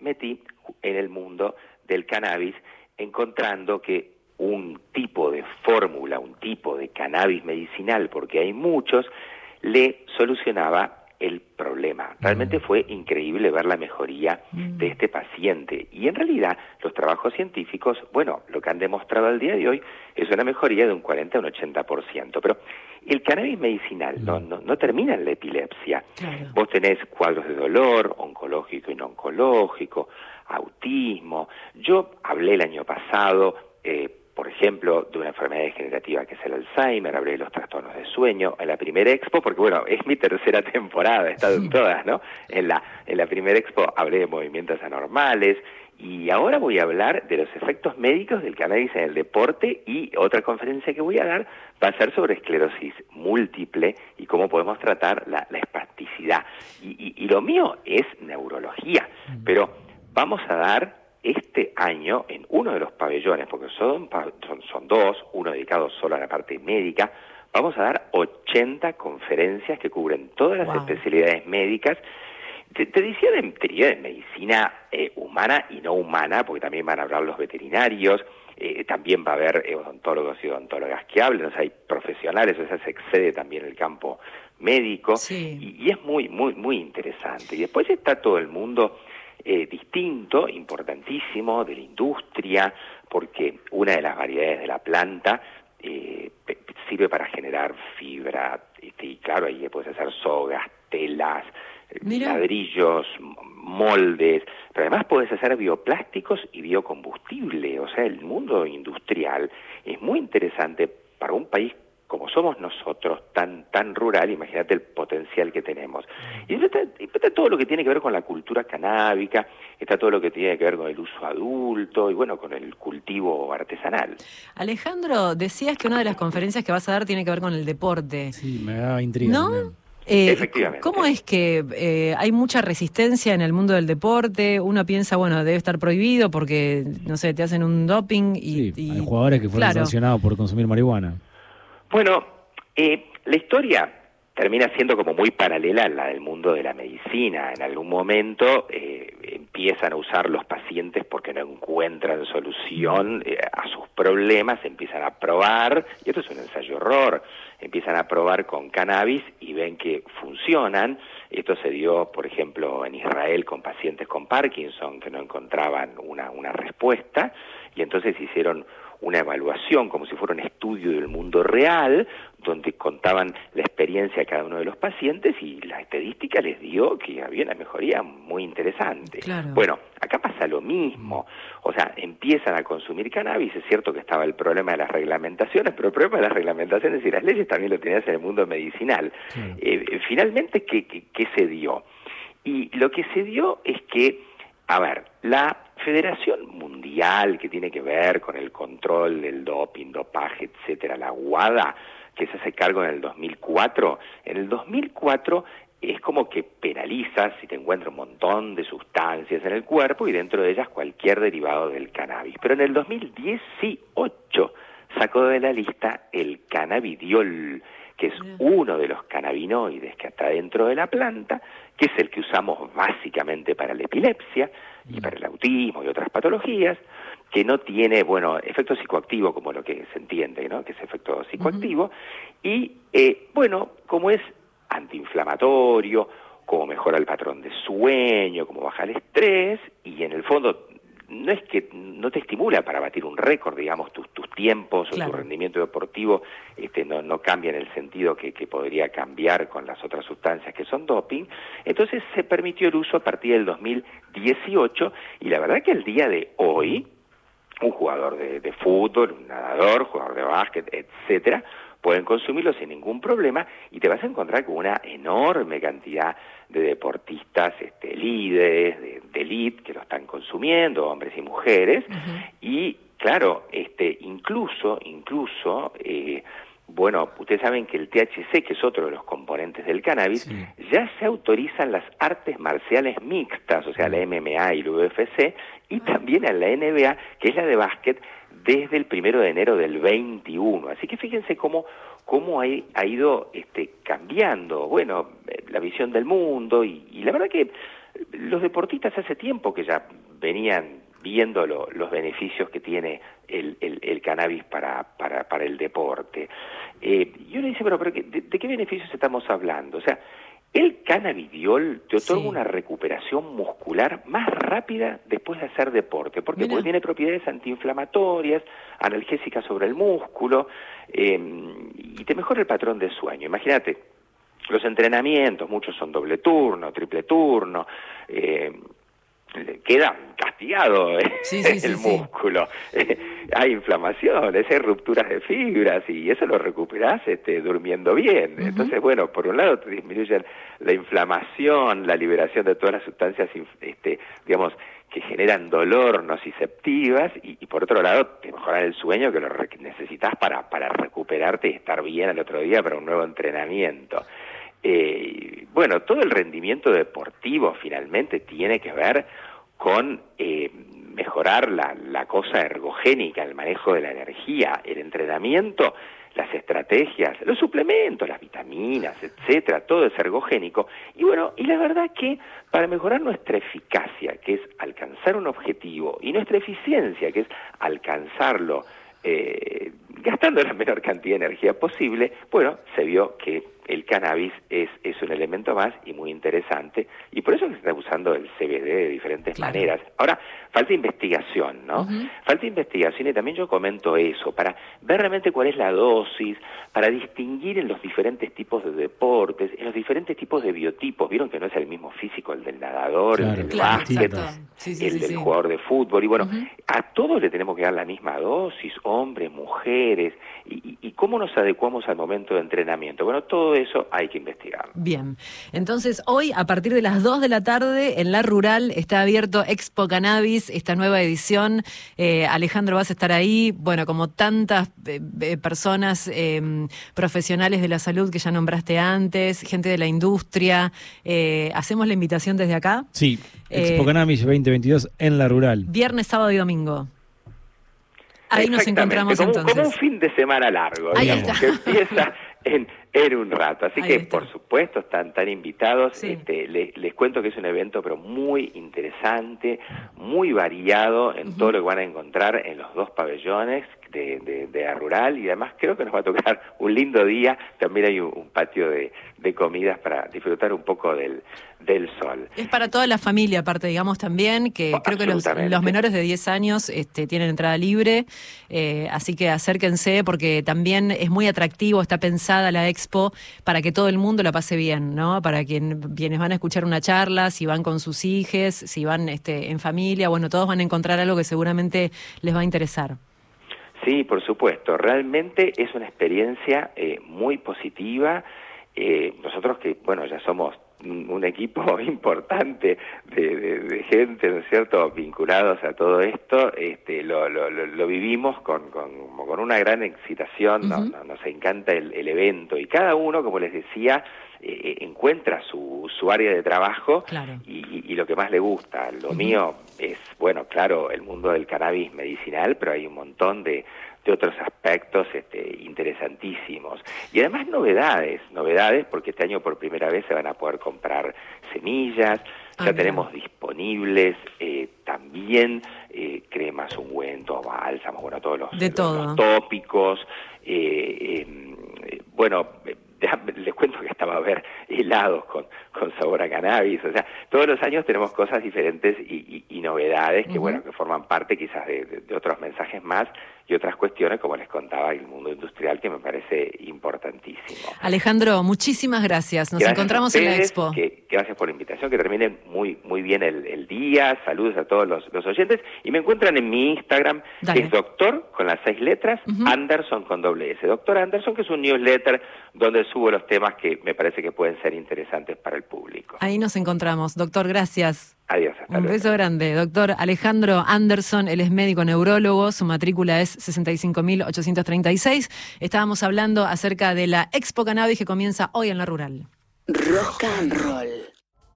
me metí en el mundo del cannabis encontrando que un tipo de fórmula, un tipo de cannabis medicinal, porque hay muchos, le solucionaba el problema. Realmente mm. fue increíble ver la mejoría mm. de este paciente. Y en realidad los trabajos científicos, bueno, lo que han demostrado al día de hoy es una mejoría de un 40 a un 80%. Pero el cannabis medicinal no, mm. no, termina en la epilepsia. Vos tenés cuadros de dolor, oncológico y no oncológico, autismo. Yo hablé el año pasado... Eh, por ejemplo, de una enfermedad degenerativa que es el Alzheimer, hablé de los trastornos de sueño en la primera expo, porque bueno, es mi tercera temporada, he estado en todas, ¿no? En la, en la primera expo hablé de movimientos anormales y ahora voy a hablar de los efectos médicos del cannabis en el deporte y otra conferencia que voy a dar va a ser sobre esclerosis múltiple y cómo podemos tratar la, espasticidad. Y, y lo mío es neurología, pero vamos a dar este año en uno de los pabellones, porque son, son, dos, uno dedicado solo a la parte médica, vamos a dar 80 conferencias que cubren todas las especialidades médicas. Te, decía de, de medicina eh, humana y no humana, porque también van a hablar los veterinarios, eh, también va a haber odontólogos y odontólogas que hablen, o sea, hay profesionales, o sea, se excede también el campo médico, y, y, es muy, muy, muy interesante. Y después está todo el mundo eh, distinto, importantísimo, de la industria, porque una de las variedades de la planta eh, sirve para generar fibra, este, y claro, ahí puedes hacer sogas, telas, ladrillos, moldes, pero además puedes hacer bioplásticos y biocombustible, o sea, el mundo industrial es muy interesante para un país como somos nosotros, tan, tan rural, imagínate el potencial que tenemos. Y está, está, todo lo que tiene que ver con la cultura canábica, está todo lo que tiene que ver con el uso adulto y bueno, con el cultivo artesanal. Alejandro, decías que una de las conferencias que vas a dar tiene que ver con el deporte. Sí, me da intriga. ¿No? Eh, Efectivamente. ¿Cómo es que eh, hay mucha resistencia en el mundo del deporte? Uno piensa, bueno, debe estar prohibido porque, no sé, te hacen un doping y... hay jugadores que fueron sancionados por consumir marihuana. Bueno, eh, la historia termina siendo como muy paralela a la del mundo de la medicina. En algún momento eh, empiezan a usar los pacientes porque no encuentran solución eh, a sus problemas, empiezan a probar, y esto es un ensayo horror, empiezan a probar con cannabis ven que funcionan. Esto se dio, por ejemplo, en Israel con pacientes con Parkinson que no encontraban una, una respuesta, y entonces hicieron una evaluación como si fuera un estudio del mundo real, donde contaban la experiencia de cada uno de los pacientes y la estadística les dio que había una mejoría muy interesante. Bueno, acá pasa lo mismo, o sea, empiezan a consumir cannabis, es cierto que estaba el problema de las reglamentaciones, pero el problema de las reglamentaciones y las leyes también lo tenías en el mundo medicinal. Eh, finalmente, ¿qué, qué se dio? Y lo que se dio es que, a ver, la Federación Mundial que tiene que ver con el control del doping, dopaje, etcétera, la WADA, que se hace cargo en el 2004, en el 2004 es como que penaliza si te encuentras un montón de sustancias en el cuerpo y dentro de ellas cualquier derivado del cannabis. Pero en el 2018 sacó de la lista el cannabidiol, que es uno de los cannabinoides que está dentro de la planta, que es el que usamos básicamente para la epilepsia y para el autismo y otras patologías, que no tiene, bueno, efecto psicoactivo como lo que se entiende, ¿no? Que es efecto psicoactivo, y, eh, bueno, como es antiinflamatorio, como mejora el patrón de sueño, como baja el estrés, y en el fondo no es que no te estimula para batir un récord, digamos, tus, tus tiempos o tu rendimiento deportivo este, no, no cambia en el sentido que, que, podría cambiar con las otras sustancias que son doping. Entonces se permitió el uso a partir del 2018 y la verdad que el día de hoy, un jugador de, de fútbol, un nadador, jugador de básquet, etcétera, pueden consumirlo sin ningún problema y te vas a encontrar con una enorme cantidad de deportistas este, líderes, de, de elite, que lo están consumiendo, hombres y mujeres, y claro, este, incluso, incluso, eh, bueno, ustedes saben que el THC, que es otro de los componentes del cannabis, ya se autorizan las artes marciales mixtas, o sea, la MMA y el UFC, y también a la NBA, que es la de básquet, desde el primero de enero del 21. Así que fíjense cómo, cómo ha, ha ido este, cambiando, bueno, eh, la visión del mundo y, la verdad que los deportistas hace tiempo que ya venían viendo los beneficios que tiene el, el, cannabis para, para, para, el deporte. Eh, y uno dice, pero, pero ¿de, qué beneficios estamos hablando? O sea, el cannabidiol te otorga una recuperación muscular más rápida después de hacer deporte. ¿Por qué? Porque tiene propiedades antiinflamatorias, analgésicas sobre el músculo eh, y te mejora el patrón de sueño. Imagínate, los entrenamientos, muchos son doble turno, triple turno, eh, queda castigado ¿eh? el músculo. hay inflamaciones, hay rupturas de fibras y eso lo recuperás este, durmiendo bien. Entonces, bueno, por un lado te disminuyen la inflamación, la liberación de todas las sustancias, este, digamos, que generan dolor nociceptivas y, y por otro lado te mejoran el sueño que lo necesitas para, para recuperarte y estar bien al otro día para un nuevo entrenamiento. Eh, bueno, todo el rendimiento deportivo finalmente tiene que ver con eh, mejorar la, la, cosa ergogénica, el manejo de la energía, el entrenamiento, las estrategias, los suplementos, las vitaminas, etcétera, todo es ergogénico. Y bueno, y la verdad que para mejorar nuestra eficacia, que es alcanzar un objetivo, y nuestra eficiencia, que es alcanzarlo eh, gastando la menor cantidad de energía posible, bueno, se vio que el cannabis es, es un elemento más y muy interesante, y por eso se está usando el CBD de diferentes maneras. Ahora, falta investigación, ¿no? Falta investigación y también yo comento eso, para ver realmente cuál es la dosis, para distinguir en los diferentes tipos de deportes, en los diferentes tipos de biotipos. Vieron que no es el mismo físico el del nadador, el del básquet, el del jugador de fútbol, y bueno, a todos le tenemos que dar la misma dosis, hombres, mujeres, y, y cómo nos adecuamos al momento de entrenamiento. Bueno, todo eso hay que investigar. Bien, entonces hoy a partir de las 2 de la tarde en La Rural está abierto Expo Cannabis, esta nueva edición. Eh, Alejandro, vas a estar ahí, bueno, como tantas eh, eh, personas em, profesionales de la salud que ya nombraste antes, gente de la industria. ¿Hacemos la invitación desde acá? Sí, Expo Cannabis 2022 en La Rural. Viernes, sábado y domingo. Ahí nos encontramos entonces. Como un fin de semana largo, digamos, que empieza en, en un rato. Así que, por supuesto, están tan invitados. Este, les, cuento que es un evento, pero muy interesante, muy variado en todo lo que van a encontrar en los dos pabellones de, de, de Rural y además creo que nos va a tocar un lindo día. También hay un, patio de, de, comidas para disfrutar un poco del, del sol. Es para toda la familia, aparte, digamos también, que creo que los, los, menores de 10 años este, tienen entrada libre, eh, así que acérquense porque también es muy atractivo, está pensada la expo para que todo el mundo la pase bien, ¿no? Para quien, quienes van a escuchar una charla, si van con sus hijos, si van este, en familia, bueno, todos van a encontrar algo que seguramente les va a interesar. Sí, por supuesto. Realmente es una experiencia eh, muy positiva. Eh, nosotros que, bueno, ya somos un equipo importante de, gente, ¿no es cierto?, vinculados a todo esto, este, lo, lo, lo vivimos con, con, con, una gran excitación, nos encanta el, el, evento y cada uno, como les decía, eh, encuentra su, su área de trabajo y, y, lo que más le gusta. Lo mío es, bueno, claro, el mundo del cannabis medicinal, pero hay un montón de, de otros aspectos este, interesantísimos. Y además novedades, novedades porque este año por primera vez se van a poder comprar semillas, ya ah, tenemos disponibles eh, también eh, cremas, ungüentos, bálsamos, bueno, todos los, de todo. tópicos, eh, em, bueno, les cuento que estaba a ver helados con, con sabor a cannabis, o sea, todos los años tenemos cosas diferentes y, novedades que, bueno, que forman parte quizás de, otros mensajes más y otras cuestiones, como les contaba, el mundo industrial, que me parece importantísimo. Alejandro, muchísimas gracias. Nos encontramos en la expo. Que, gracias por la invitación, que terminen muy, muy bien el, día. Saludos a todos los, oyentes. Y me encuentran en mi Instagram, que es doctor, con las seis letras, Anderson con doble S. Doctor Anderson, que es un newsletter donde subo los temas que me parece que pueden ser interesantes para el público. Ahí nos encontramos. Doctor, gracias. Adiós. Un beso grande. Doctor Alejandro Anderson, él es médico neurólogo, su matrícula es 65.836. Estábamos hablando acerca de la Expo Cannabis que comienza hoy en la rural. Rock and roll.